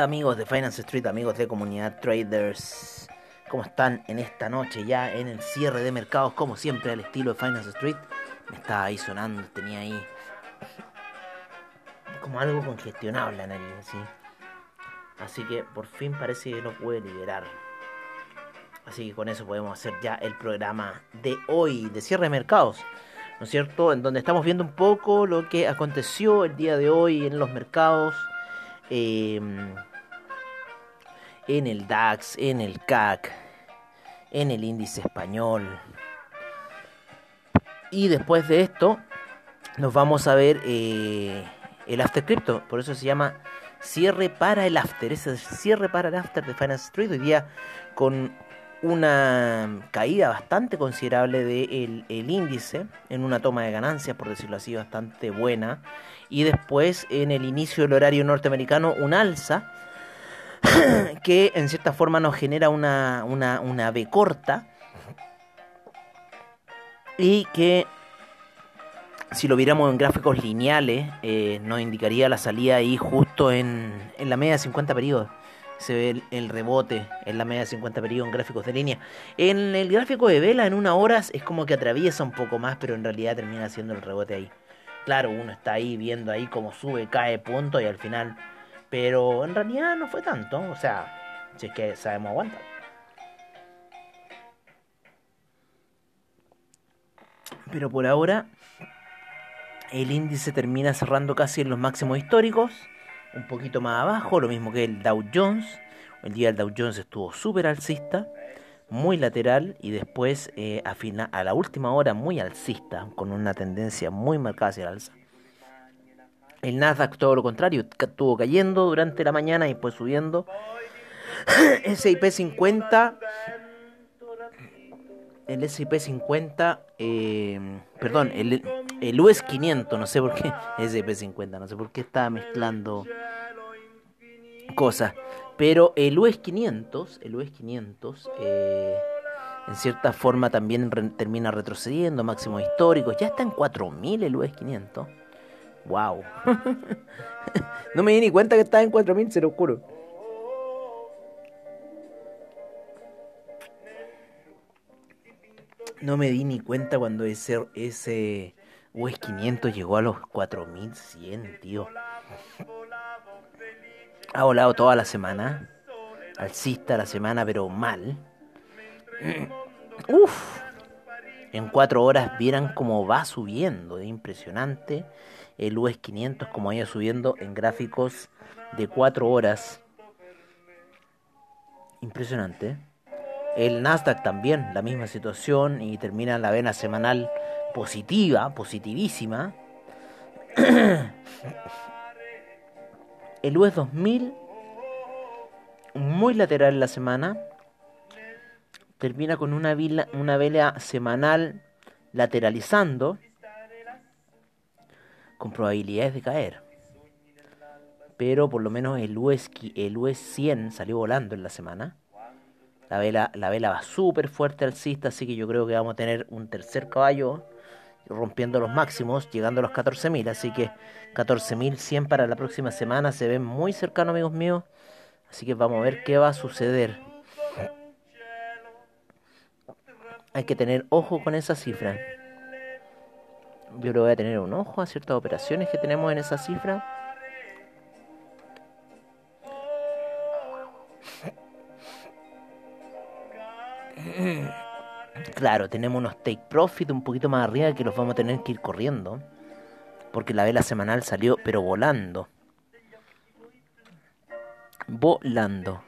Amigos de Finance Street, amigos de comunidad traders. ¿Cómo están en esta noche ya en el cierre de mercados? Como siempre al estilo de Finance Street. Me estaba ahí sonando, tenía ahí como algo congestionable en el ¿sí? Así que por fin parece que lo puede liberar. Así que con eso podemos hacer ya el programa de hoy, de cierre de mercados. ¿No es cierto? En donde estamos viendo un poco lo que aconteció el día de hoy en los mercados. Em, en el DAX, en el CAC, en el índice español. Y después de esto, nos vamos a ver eh, el After Crypto. Por eso se llama cierre para el After. Ese es el cierre para el After de Finance Street. Hoy día con una caída bastante considerable del de el índice en una toma de ganancias, por decirlo así, bastante buena. Y después en el inicio del horario norteamericano un alza que en cierta forma nos genera una, una, una B corta y que si lo viéramos en gráficos lineales eh, nos indicaría la salida ahí justo en, en la media de 50 periodos se ve el, rebote en la media de 50 periodos en gráficos de línea. En el gráfico de vela, en una hora, es como que atraviesa un poco más, pero en realidad termina haciendo el rebote ahí. Claro, uno está ahí viendo ahí cómo sube, cae, punto, y al final. Pero en realidad no fue tanto. O sea, si es que sabemos aguantar. Pero por ahora, el índice termina cerrando casi en los máximos históricos un poquito más abajo, lo mismo que el Dow Jones. El día del Dow Jones estuvo súper alcista, muy lateral y después eh, a, a la última hora muy alcista, con una tendencia muy marcada hacia el alza. El Nasdaq todo lo contrario, estuvo cayendo durante la mañana y después subiendo. SIP 50 el S&P 50, eh, perdón, el, el US 500, no sé por qué, S&P 50, no sé por qué estaba mezclando cosas, pero el US 500, el US 500, eh, en cierta forma también termina retrocediendo, máximos históricos, ya está en 4000 el US 500, wow, no me di ni cuenta que estaba en 4000, se lo juro. No me di ni cuenta cuando ese, ese US 500 llegó a los 4100, tío. Ha volado toda la semana. Alcista la semana, pero mal. Uf. En cuatro horas vieran cómo va subiendo. Es impresionante. El US 500 como vaya subiendo en gráficos de cuatro horas. Impresionante. El Nasdaq también, la misma situación y termina la vena semanal positiva, positivísima. El US 2000, muy lateral la semana, termina con una, vela, una vela semanal lateralizando, con probabilidades de caer. Pero por lo menos el US, el US 100 salió volando en la semana. La vela, la vela va súper fuerte alcista, así que yo creo que vamos a tener un tercer caballo rompiendo los máximos, llegando a los 14.000. Así que 14.100 para la próxima semana se ve muy cercano, amigos míos. Así que vamos a ver qué va a suceder. Hay que tener ojo con esa cifra. Yo le voy a tener un ojo a ciertas operaciones que tenemos en esa cifra. Claro, tenemos unos take profit un poquito más arriba que los vamos a tener que ir corriendo. Porque la vela semanal salió, pero volando. Volando.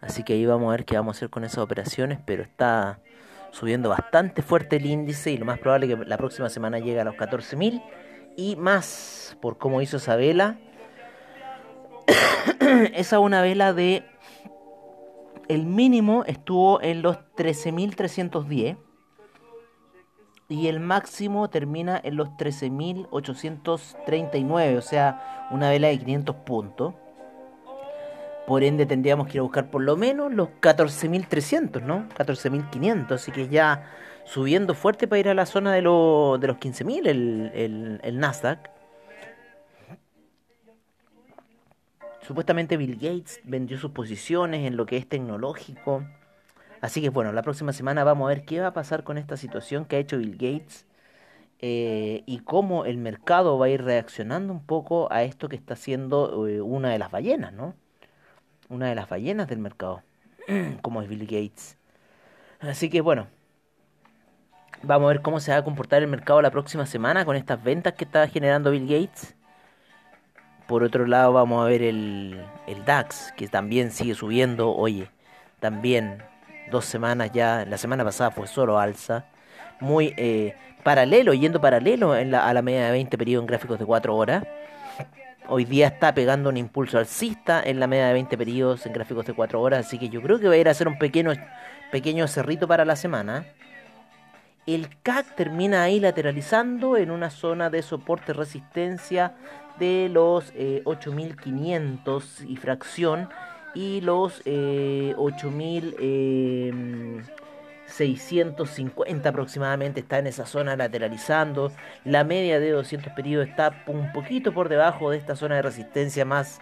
Así que ahí vamos a ver qué vamos a hacer con esas operaciones. Pero está subiendo bastante fuerte el índice. Y lo más probable que la próxima semana llegue a los 14.000. Y más por cómo hizo esa vela. esa una vela de el mínimo estuvo en los 13.310 y el máximo termina en los 13.839, o sea, una vela de 500 puntos. Por ende tendríamos que ir a buscar por lo menos los 14.300, ¿no? 14.500, así que ya subiendo fuerte para ir a la zona de, de los 15.000 el, el, el Nasdaq. Supuestamente Bill Gates vendió sus posiciones en lo que es tecnológico. Así que bueno, la próxima semana vamos a ver qué va a pasar con esta situación que ha hecho Bill Gates eh, y cómo el mercado va a ir reaccionando un poco a esto que está haciendo eh, una de las ballenas, ¿no? Una de las ballenas del mercado, como es Bill Gates. Así que bueno, vamos a ver cómo se va a comportar el mercado la próxima semana con estas ventas que está generando Bill Gates. Por otro lado vamos a ver el, el DAX, que también sigue subiendo. Oye, también dos semanas ya, la semana pasada fue solo alza. Muy eh, paralelo, yendo paralelo en la, a la media de 20 periodos en gráficos de 4 horas. Hoy día está pegando un impulso alcista en la media de 20 periodos en gráficos de 4 horas, así que yo creo que va a ir a hacer un pequeño, pequeño cerrito para la semana. El CAC termina ahí lateralizando en una zona de soporte resistencia de los 8500 eh, y fracción y los eh, 8000 650 aproximadamente está en esa zona lateralizando. La media de 200 periodos está un poquito por debajo de esta zona de resistencia más...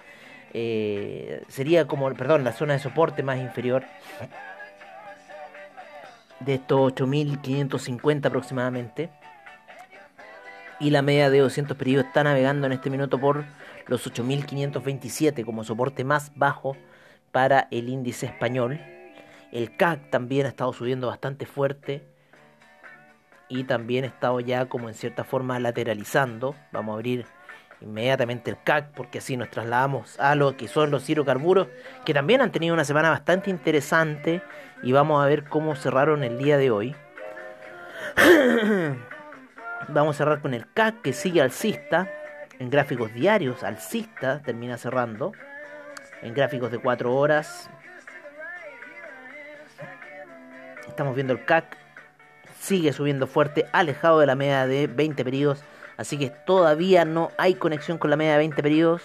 Eh, sería como, perdón, la zona de soporte más inferior. De estos 8550 aproximadamente. Y la media de 200 periodos está navegando en este minuto por los 8527 como soporte más bajo para el índice español. El CAC también ha estado subiendo bastante fuerte y también ha estado ya como en cierta forma lateralizando. Vamos a abrir inmediatamente el CAC porque así nos trasladamos a lo que son los hidrocarburos que también han tenido una semana bastante interesante y vamos a ver cómo cerraron el día de hoy. vamos a cerrar con el CAC que sigue alcista en gráficos diarios, alcista termina cerrando en gráficos de 4 horas Estamos viendo el CAC. Sigue subiendo fuerte, alejado de la media de 20 periodos. Así que todavía no hay conexión con la media de 20 periodos.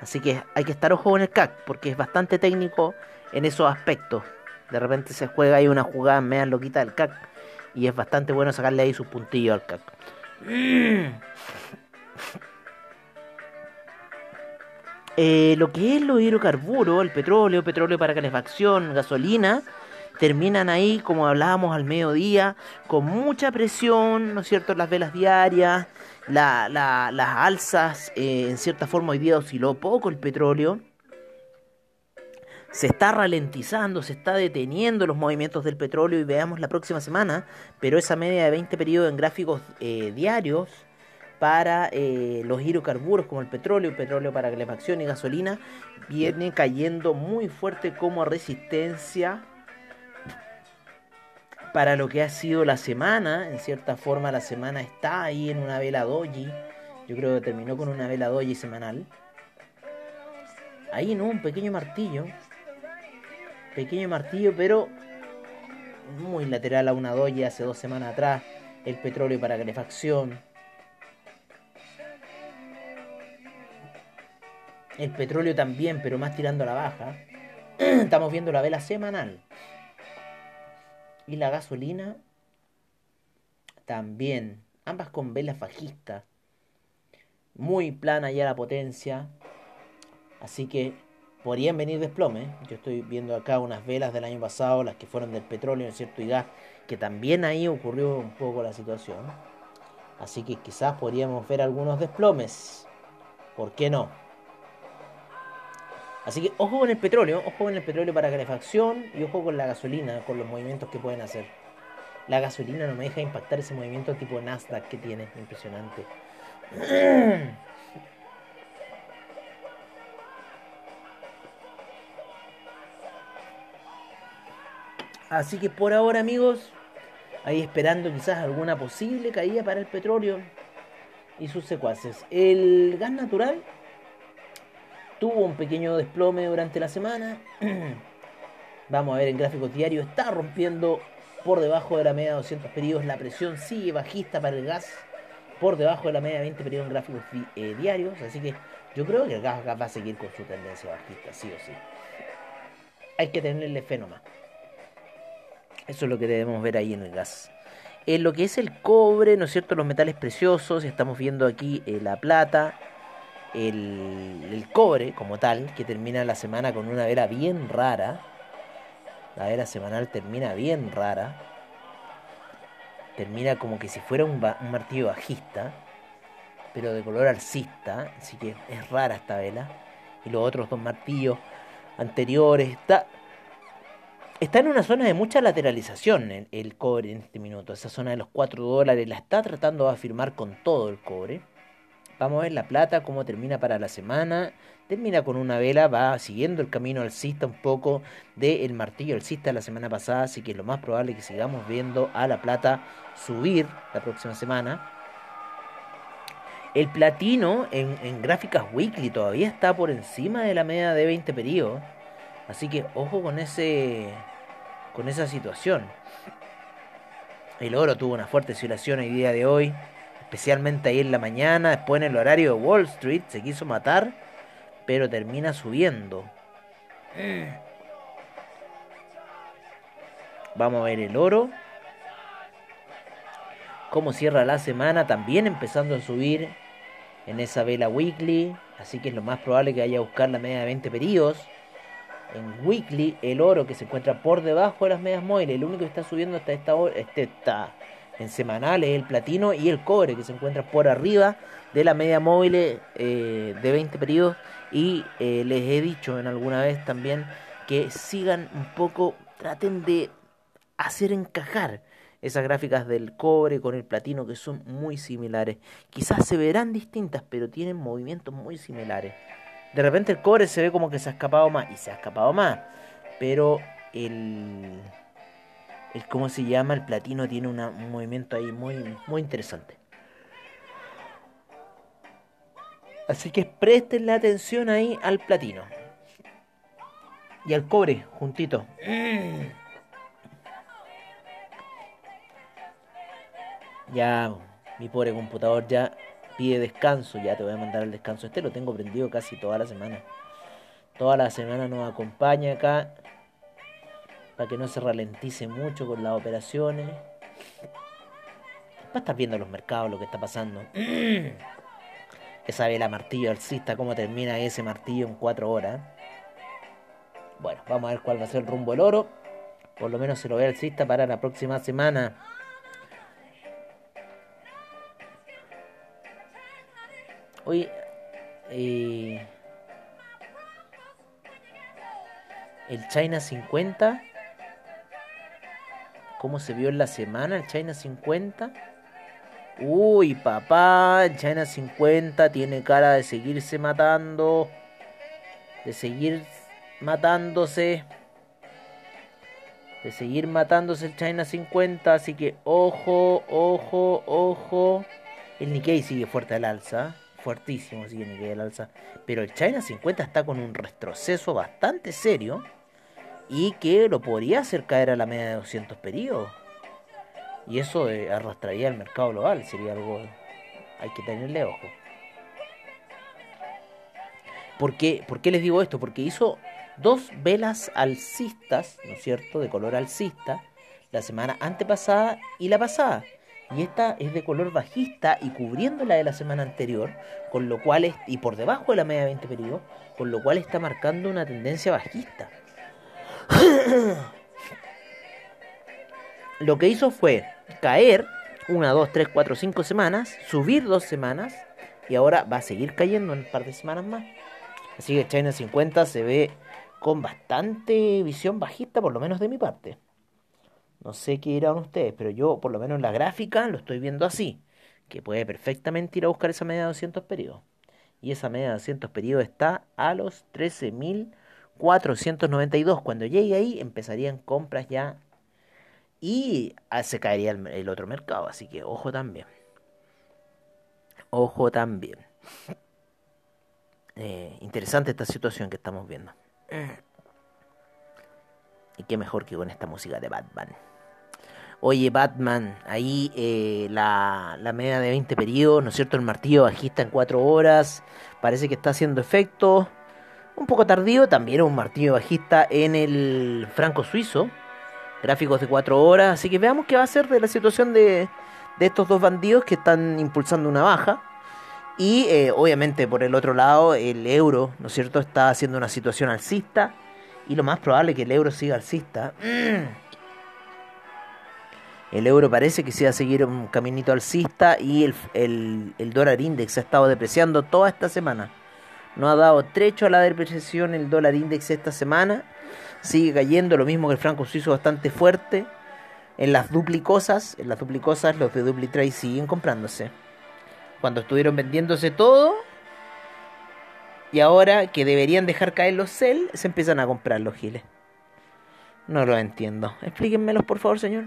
Así que hay que estar ojo en el CAC, porque es bastante técnico en esos aspectos. De repente se juega ahí una jugada media loquita del CAC. Y es bastante bueno sacarle ahí sus puntillos al CAC. Eh, lo que es los hidrocarburos, el petróleo, petróleo para calefacción, gasolina, terminan ahí, como hablábamos al mediodía, con mucha presión, ¿no es cierto?, las velas diarias, la, las alzas, eh, en cierta forma hoy día osciló poco el petróleo. Se está ralentizando, se está deteniendo los movimientos del petróleo y veamos la próxima semana, pero esa media de 20 periodos en gráficos eh, diarios para eh, los hidrocarburos como el petróleo, petróleo para calefacción y gasolina, viene cayendo muy fuerte como resistencia para lo que ha sido la semana. En cierta forma la semana está ahí en una vela doji. Yo creo que terminó con una vela doji semanal. Ahí no, un pequeño martillo. Pequeño martillo, pero muy lateral a una doji hace dos semanas atrás. El petróleo para calefacción. El petróleo también, pero más tirando a la baja. Estamos viendo la vela semanal. Y la gasolina también. Ambas con velas bajistas. Muy plana ya la potencia. Así que podrían venir desplome. Yo estoy viendo acá unas velas del año pasado, las que fueron del petróleo, ¿cierto? Y gas, que también ahí ocurrió un poco la situación. Así que quizás podríamos ver algunos desplomes. ¿Por qué no? Así que ojo con el petróleo, ojo con el petróleo para calefacción y ojo con la gasolina, con los movimientos que pueden hacer. La gasolina no me deja impactar ese movimiento tipo Nasdaq que tiene, impresionante. Así que por ahora amigos, ahí esperando quizás alguna posible caída para el petróleo y sus secuaces. El gas natural tuvo un pequeño desplome durante la semana. Vamos a ver en gráficos diarios, está rompiendo por debajo de la media de 200 periodos. La presión sigue bajista para el gas, por debajo de la media de 20 periodos en gráficos eh, diarios. Así que yo creo que el gas, va a seguir con su tendencia bajista, sí o sí. Hay que tenerle fe nomás. Eso es lo que debemos ver ahí en el gas. En lo que es el cobre, ¿no es cierto? Los metales preciosos, estamos viendo aquí eh, la plata, el, el cobre como tal, que termina la semana con una vela bien rara. La vela semanal termina bien rara. Termina como que si fuera un, un martillo bajista, pero de color alcista. Así que es rara esta vela. Y los otros dos martillos anteriores. Está, está en una zona de mucha lateralización el, el cobre en este minuto. Esa zona de los 4 dólares la está tratando de afirmar con todo el cobre. Vamos a ver la plata, cómo termina para la semana. Termina con una vela, va siguiendo el camino alcista un poco del martillo alcista la semana pasada, así que lo más probable es que sigamos viendo a la plata subir la próxima semana. El platino en, en gráficas weekly todavía está por encima de la media de 20 periodos, así que ojo con ese con esa situación. El oro tuvo una fuerte oscilación el día de hoy especialmente ahí en la mañana, después en el horario de Wall Street, se quiso matar, pero termina subiendo. Vamos a ver el oro. Cómo cierra la semana, también empezando a subir en esa vela weekly. Así que es lo más probable que vaya a buscar la media de 20 periodos. En weekly, el oro que se encuentra por debajo de las medias móviles. El único que está subiendo hasta esta hora, este está en semanales, el platino y el cobre que se encuentra por arriba de la media móvil eh, de 20 periodos y eh, les he dicho en alguna vez también que sigan un poco, traten de hacer encajar esas gráficas del cobre con el platino que son muy similares. Quizás se verán distintas, pero tienen movimientos muy similares. De repente el cobre se ve como que se ha escapado más y se ha escapado más, pero el el cómo se llama, el platino tiene un movimiento ahí muy, muy interesante. Así que presten la atención ahí al platino. Y al cobre, juntito. Ya, mi pobre computador ya pide descanso. Ya te voy a mandar el descanso. Este lo tengo prendido casi toda la semana. Toda la semana nos acompaña acá para que no se ralentice mucho con las operaciones. Va a estar viendo los mercados lo que está pasando. Esa vela martillo alcista, cómo termina ese martillo en 4 horas. Bueno, vamos a ver cuál va a ser el rumbo del oro. Por lo menos se lo ve alcista para la próxima semana. Hoy eh, el China 50 cómo se vio en la semana el China 50. Uy, papá, el China 50 tiene cara de seguirse matando. De seguir matándose. De seguir matándose el China 50. Así que ojo, ojo, ojo. El Nikkei sigue fuerte al alza. Fuertísimo sigue el Nikkei al alza. Pero el China 50 está con un retroceso bastante serio y que lo podría hacer caer a la media de 200 periodos. Y eso eh, arrastraría el mercado global, sería algo... Hay que tenerle ojo. ¿Por qué, ¿Por qué les digo esto? Porque hizo dos velas alcistas, ¿no es cierto?, de color alcista, la semana antepasada y la pasada. Y esta es de color bajista y cubriendo la de la semana anterior, con lo cual, es, y por debajo de la media de 20 periodos, con lo cual está marcando una tendencia bajista. Lo que hizo fue caer una, dos, tres, cuatro, cinco semanas, subir dos semanas y ahora va a seguir cayendo en un par de semanas más. Así que China 50 se ve con bastante visión bajista, por lo menos de mi parte. No sé qué dirán ustedes, pero yo por lo menos en la gráfica lo estoy viendo así, que puede perfectamente ir a buscar esa media de 200 periodos. Y esa media de 200 periodos está a los 13.000 492. Cuando llegue ahí empezarían compras ya y ah, se caería el, otro mercado. Así que ojo también. Ojo también. Eh, interesante esta situación que estamos viendo. Y qué mejor que con esta música de Batman. Oye, Batman, ahí eh, la, la, media de 20 periodos, ¿no es cierto? El martillo bajista en 4 horas. Parece que está haciendo efecto un poco tardío, también un martillo bajista en el franco suizo, gráficos de 4 horas, así que veamos qué va a ser de la situación de, de estos dos bandidos que están impulsando una baja. Y eh, obviamente por el otro lado el euro, ¿no es cierto?, está haciendo una situación alcista y lo más probable es que el euro siga alcista. El euro parece que se va a seguir un caminito alcista y el, el, el dólar index ha estado depreciando toda esta semana. No ha dado trecho a la depreciación el dólar index esta semana. Sigue cayendo, lo mismo que el franco suizo bastante fuerte. En las duplicosas, en las duplicosas los de DupliTrade siguen comprándose. Cuando estuvieron vendiéndose todo, y ahora que deberían dejar caer los sell, se empiezan a comprar los giles. No lo entiendo. Explíquenmelos por favor, señor.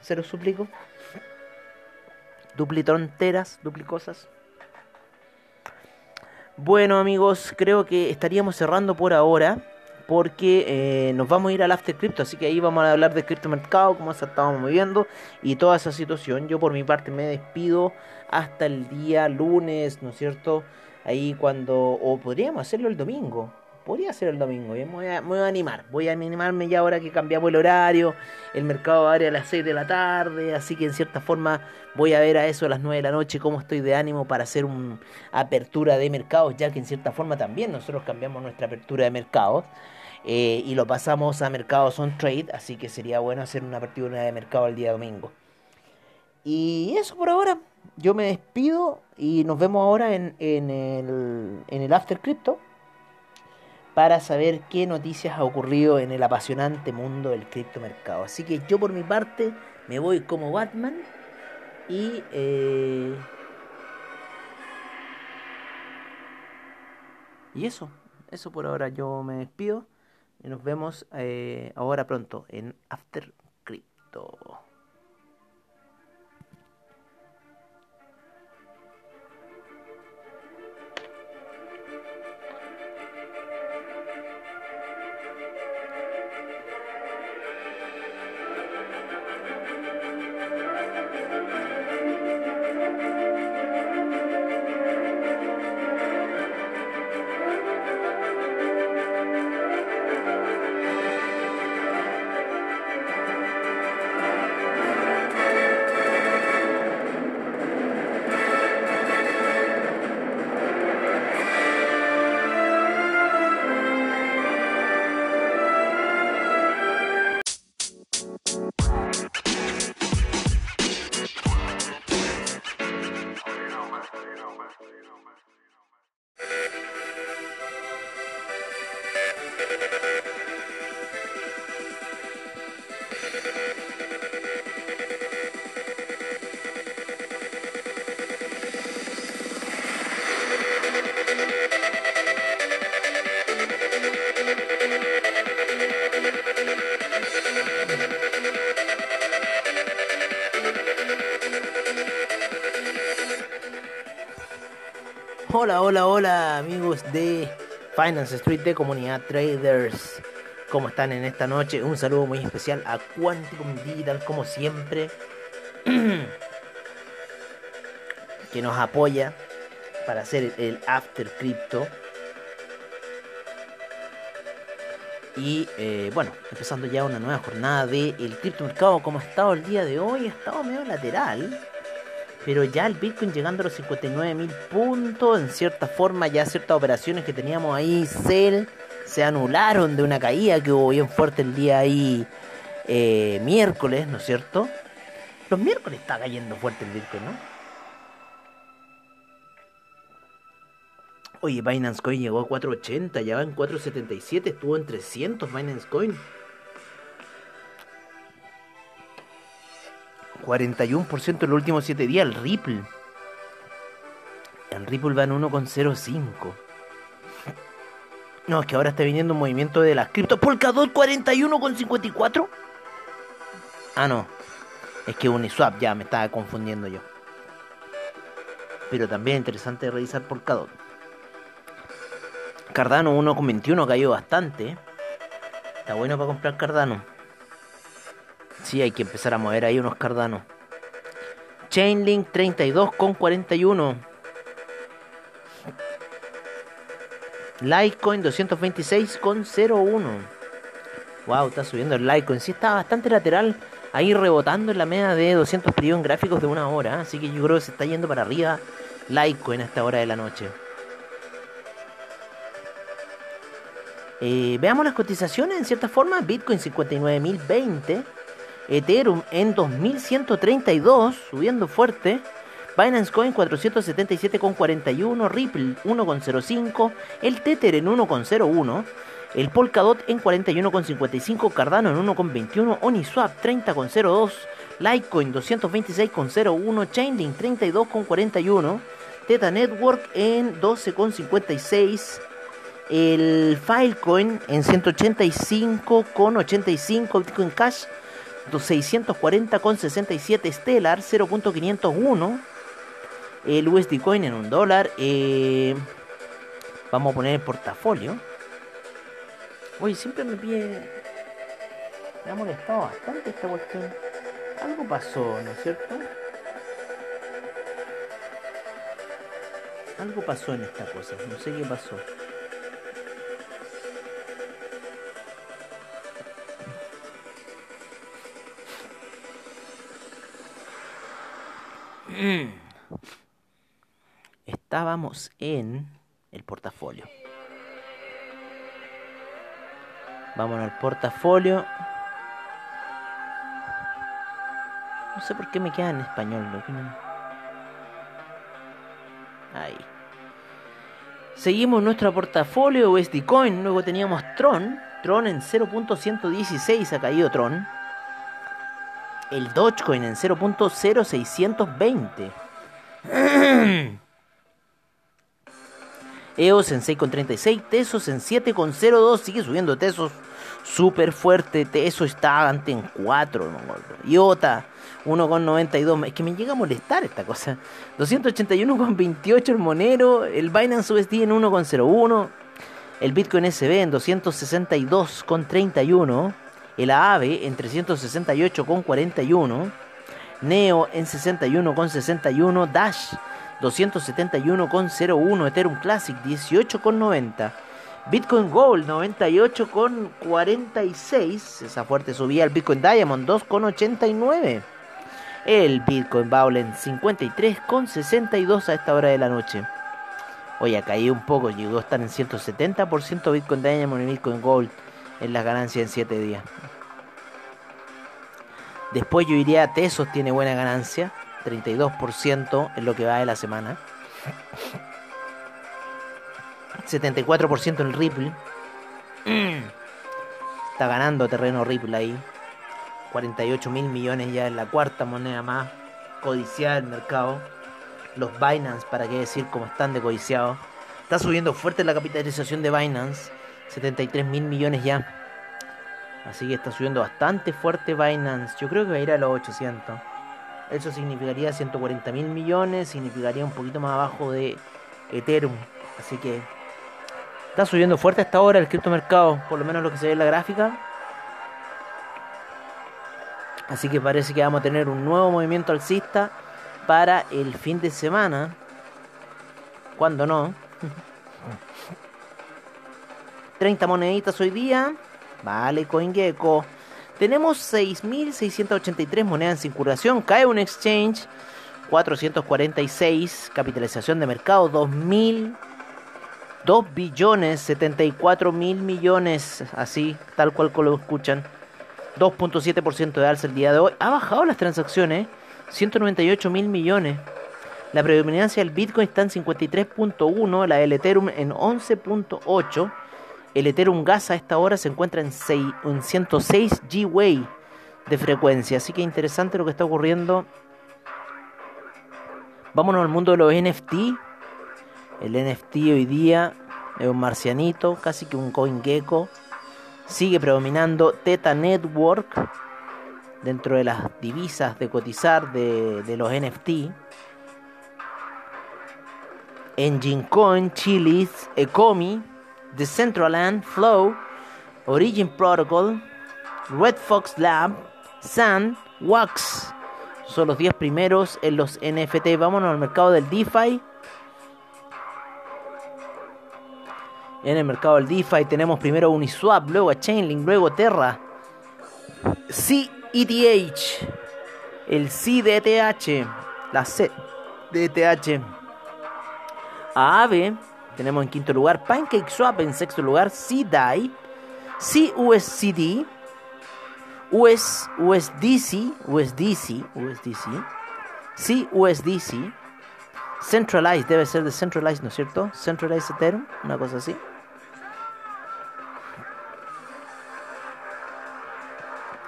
Se los suplico. Duplitonteras, duplicosas. Bueno amigos, creo que estaríamos cerrando por ahora porque eh, nos vamos a ir al After Crypto, así que ahí vamos a hablar de criptomercado, cómo se estábamos moviendo y toda esa situación. Yo por mi parte me despido hasta el día lunes, ¿no es cierto? Ahí cuando, o podríamos hacerlo el domingo, podría ser el domingo, voy, a, me voy, a, animar, voy a animarme ya ahora que cambiamos el horario, el mercado va a a las 6 de la tarde, así que en cierta forma voy a ver a eso a las 9 de la noche cómo estoy de ánimo para hacer una apertura de mercados, ya que en cierta forma también nosotros cambiamos nuestra apertura de mercados. Eh, y lo pasamos a mercados on trade, así que sería bueno hacer una apertura de mercado el día domingo. Y eso por ahora, yo me despido y nos vemos ahora en, el, en el After Crypto para saber qué noticias ha ocurrido en el apasionante mundo del criptomercado. Así que yo por mi parte me voy como Batman y... Eh, y eso, eso por ahora yo me despido y nos vemos eh, ahora pronto en After Crypto. Hola, hola, hola amigos de Finance Street de Comunidad Traders. ¿Cómo están en esta noche? Un saludo muy especial a Quanticum Digital, como siempre, que nos apoya para hacer el After Crypto. Y eh, bueno, empezando ya una nueva jornada de criptomercado como ha estado el día de hoy, ha estado medio lateral pero ya el Bitcoin llegando a los 59 mil puntos, en cierta forma ya ciertas operaciones que teníamos ahí, sell, se anularon de una caída que hubo bien fuerte el día ahí eh, miércoles, ¿no es cierto? Los miércoles está cayendo fuerte el Bitcoin, ¿no? Oye, Binance Coin llegó a 480, ya va en 477, estuvo en 300 Binance Coin. 41% en los últimos 7 días. El Ripple. El Ripple va en 1,05. No, es que ahora está viniendo un movimiento de las cripto. Polkadot 41,54. Ah, no. Es que Uniswap ya me estaba confundiendo yo. Pero también interesante revisar Polkadot. Cardano 1,21 cayó bastante. Está bueno para comprar Cardano. Sí, hay que empezar a mover ahí unos cardanos. Chainlink 32 con 41. Litecoin 226 con 01. Wow, está subiendo el Litecoin. Sí, está bastante lateral. Ahí rebotando en la media de 200 periodos gráficos de una hora. Así que yo creo que se está yendo para arriba Litecoin a esta hora de la noche. Eh, veamos las cotizaciones en cierta forma. Bitcoin 59.020. Ethereum en 2132, subiendo fuerte. Binance Coin 477,41. Ripple 1,05. El Tether en 1,01. El Polkadot en 41,55. Cardano en 1,21. Oniswap 30,02. Litecoin 226,01. Chainlink 32,41. Teta Network en 12,56 el Filecoin en 185,85 Bitcoin Cash 640,67 Stellar 0.501 el USD Coin en un dólar. Eh, vamos a poner el portafolio. Uy, siempre me pide me ha molestado bastante esta cuestión. Algo pasó, ¿no es cierto? algo pasó en esta cosa no sé qué pasó Estábamos en el portafolio. Vamos al portafolio. No sé por qué me queda en español. Ahí. Seguimos nuestro portafolio USD Coin. Luego teníamos Tron. Tron en 0.116 ha caído Tron el Dogecoin en 0.0620. EOS en 6.36, Tesos en 7.02, sigue subiendo Tesos. Súper fuerte, Tesos está ante en 4, IOTA 1.92, es que me llega a molestar esta cosa, 281.28 el Monero, el Binance USD en 1.01, el Bitcoin SB en 262.31, el AAVE en 368,41, Neo en 61,61, Dash 271,01, Ethereum Classic 18,90. Bitcoin Gold 98,46. Esa fuerte subía el Bitcoin Diamond 2,89. El Bitcoin Baulen 53,62 a esta hora de la noche. Hoy ha caído un poco, llegó a estar en 170% Bitcoin Diamond y Bitcoin Gold en las ganancias en 7 días. Después yo iría a Tesos, tiene buena ganancia, 32% en lo que va de la semana. 74% en Ripple. Está ganando terreno Ripple ahí. 48 mil millones ya en la cuarta moneda más codiciada del mercado. Los Binance, para qué decir cómo están de codiciados. Está subiendo fuerte la capitalización de Binance. 73 mil millones ya. Así que está subiendo bastante fuerte Binance. Yo creo que va a ir a los 800. Eso significaría 140 mil millones. Significaría un poquito más abajo de Ethereum. Así que está subiendo fuerte hasta ahora el criptomercado. Por lo menos lo que se ve en la gráfica. Así que parece que vamos a tener un nuevo movimiento alcista para el fin de semana. Cuando no. 30 moneditas hoy día. Vale, CoinGecko. Tenemos 6.683 monedas en circulación. Cae un exchange. 446. Capitalización de mercado. 2.000. 2 billones 74 mil millones. Así, tal cual lo escuchan. 2.7% de alza el día de hoy. Ha bajado las transacciones. 198 mil millones. La predominancia del Bitcoin está en 53.1, la del Ethereum en 11.8. El Ethereum Gas a esta hora se encuentra en, 106 G-Way de frecuencia. Así que interesante lo que está ocurriendo. Vámonos al mundo de los NFT. El NFT hoy día es un marcianito, casi que un CoinGecko. Sigue predominando Teta Network dentro de las divisas de cotizar de, de los NFT. Engine Coin, Chilis, Ecomi, Decentraland, Flow, Origin Protocol, Red Fox Lab, Sun, Wax. Son los 10 primeros en los NFT. Vámonos al mercado del DeFi. En el mercado del DeFi tenemos primero Uniswap, luego a Chainlink, luego Terra, CETH, el CDTH, la CDTH Aave. Tenemos en quinto lugar Pancake Swap. En sexto lugar C-DAI. CUSCD. US, USDC. USDC. USDC. CUSDC. Centralized. Debe ser de Centralized, ¿no es cierto? Centralized Ethereum. Una cosa así.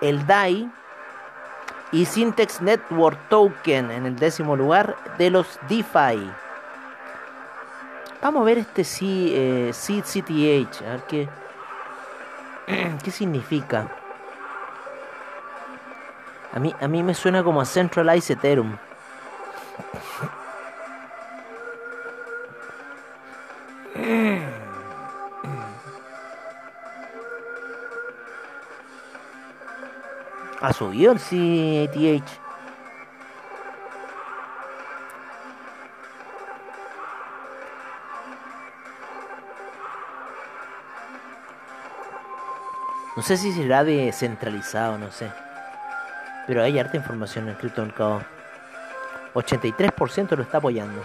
El DAI y Syntex Network Token en el décimo lugar de los DeFi. Vamos a ver este C, eh, CCTH, a ver qué, qué significa. A mí, a mí me suena como a Centralized Ethereum. Ha subido el CTH. No sé si será descentralizado, no sé. Pero hay harta información en el mercado. 83% lo está apoyando.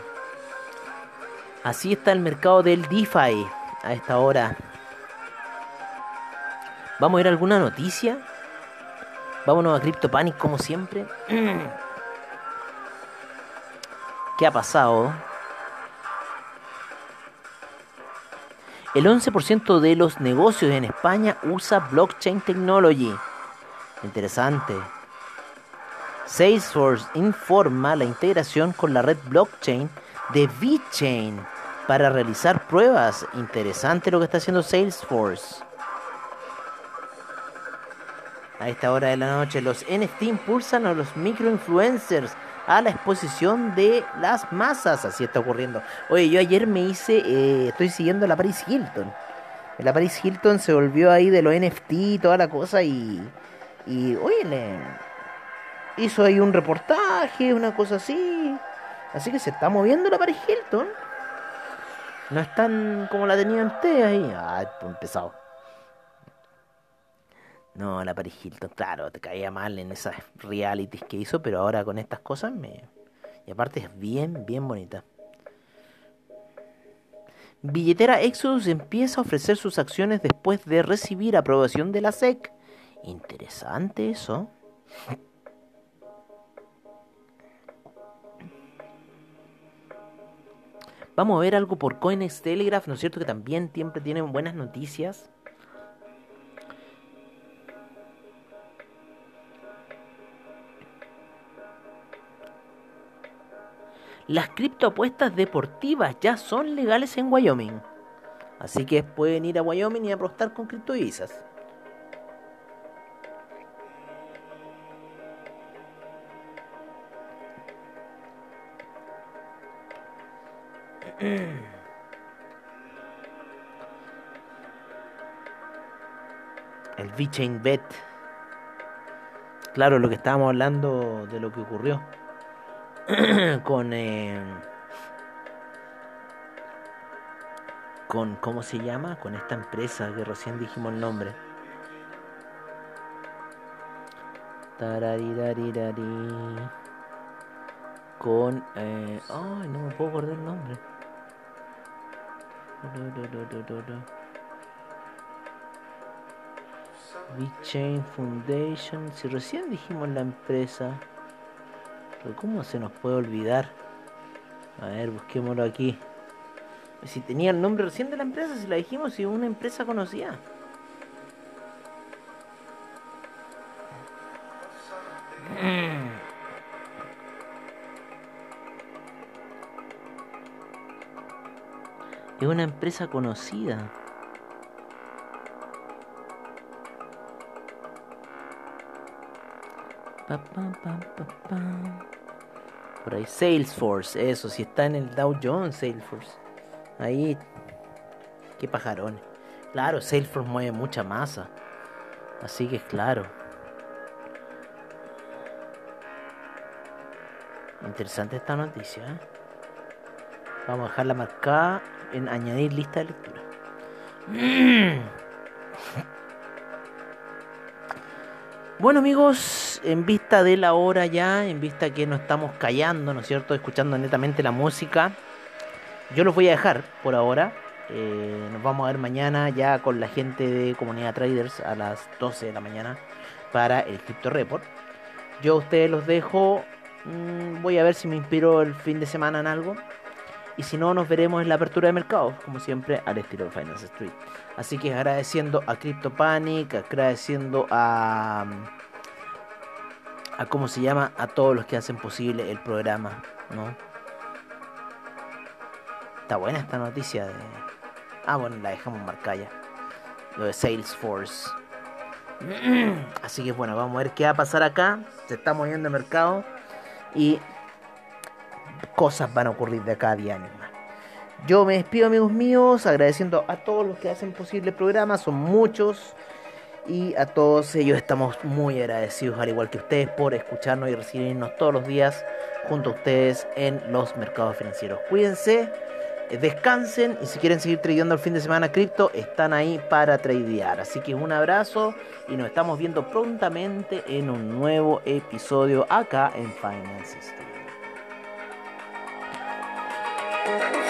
Así está el mercado del DeFi a esta hora. ¿Vamos a ver alguna noticia? Vámonos a CryptoPanic como siempre. ¿Qué ha pasado? El 11% de los negocios en España usa blockchain technology. Interesante. Salesforce informa la integración con la red blockchain de VeChain para realizar pruebas. Interesante lo que está haciendo Salesforce. A esta hora de la noche, los NFT impulsan a los microinfluencers a la exposición de las masas. Así está ocurriendo. Oye, yo ayer me hice, eh, estoy siguiendo la Paris Hilton. La Paris Hilton se volvió ahí de los NFT y toda la cosa y, y oye, le hizo ahí un reportaje, una cosa así. Así que se está moviendo la Paris Hilton. No es tan como la tenía antes ahí. Pues empezado. No, la Paris Hilton, claro, te caía mal en esas realities que hizo, pero ahora con estas cosas me... Y aparte es bien, bien bonita. Billetera Exodus empieza a ofrecer sus acciones después de recibir aprobación de la SEC. Interesante eso. Vamos a ver algo por Coinex Telegraph, ¿no es cierto? Que también siempre tienen buenas noticias. Las criptoapuestas deportivas ya son legales en Wyoming. Así que pueden ir a Wyoming y apostar con criptodivisas. El VeChain Bet. Claro, lo que estábamos hablando de lo que ocurrió. con eh, con cómo se llama con esta empresa que recién dijimos el nombre. Con eh, no me puedo acordar el nombre. Chain Foundation. Si recién dijimos la empresa ¿cómo se nos puede olvidar? A ver, busquémoslo aquí. Si tenía el nombre recién de la empresa, si la dijimos, si una empresa conocida. Es una empresa conocida. Pa, por ahí. Salesforce, eso, si está en el Dow Jones, Salesforce. Ahí. Qué pajarones. Claro, Salesforce mueve mucha masa. Así que es claro. Interesante esta noticia. ¿eh? Vamos a dejarla marcada en añadir lista de lectura. Bueno amigos, en vista de la hora ya, en vista que nos estamos callando, ¿no es cierto? Escuchando netamente la música. yo los voy a dejar por ahora. Eh, nos vamos a ver mañana ya con la gente de Comunidad Traders a las 12 de la mañana para el Crypto Report. Yo a ustedes los dejo. Mm, voy a ver si me inspiro el fin de semana en algo. Y si no, nos veremos en la apertura de mercado, como siempre, al estilo de Finance Street. Así que agradeciendo a CryptoPanic, agradeciendo a. a cómo se llama, a todos los que hacen posible el programa, ¿no? Está buena esta noticia de. Ah, bueno, la dejamos marcada ya. Lo de Salesforce. Así que bueno, vamos a ver qué va a pasar acá. Se está moviendo el mercado. Y cosas van a ocurrir de acá a 10 años más. Yo me despido amigos míos, agradeciendo a todos los que hacen posible el programa, son muchos. Y a todos ellos estamos muy agradecidos, al igual que ustedes, por escucharnos y recibirnos todos los días junto a ustedes en los mercados financieros. Cuídense, eh, descansen y si quieren seguir tradeando el fin de semana cripto, están ahí para tradear. Así que un abrazo y nos estamos viendo prontamente en un nuevo episodio acá en Finance thank you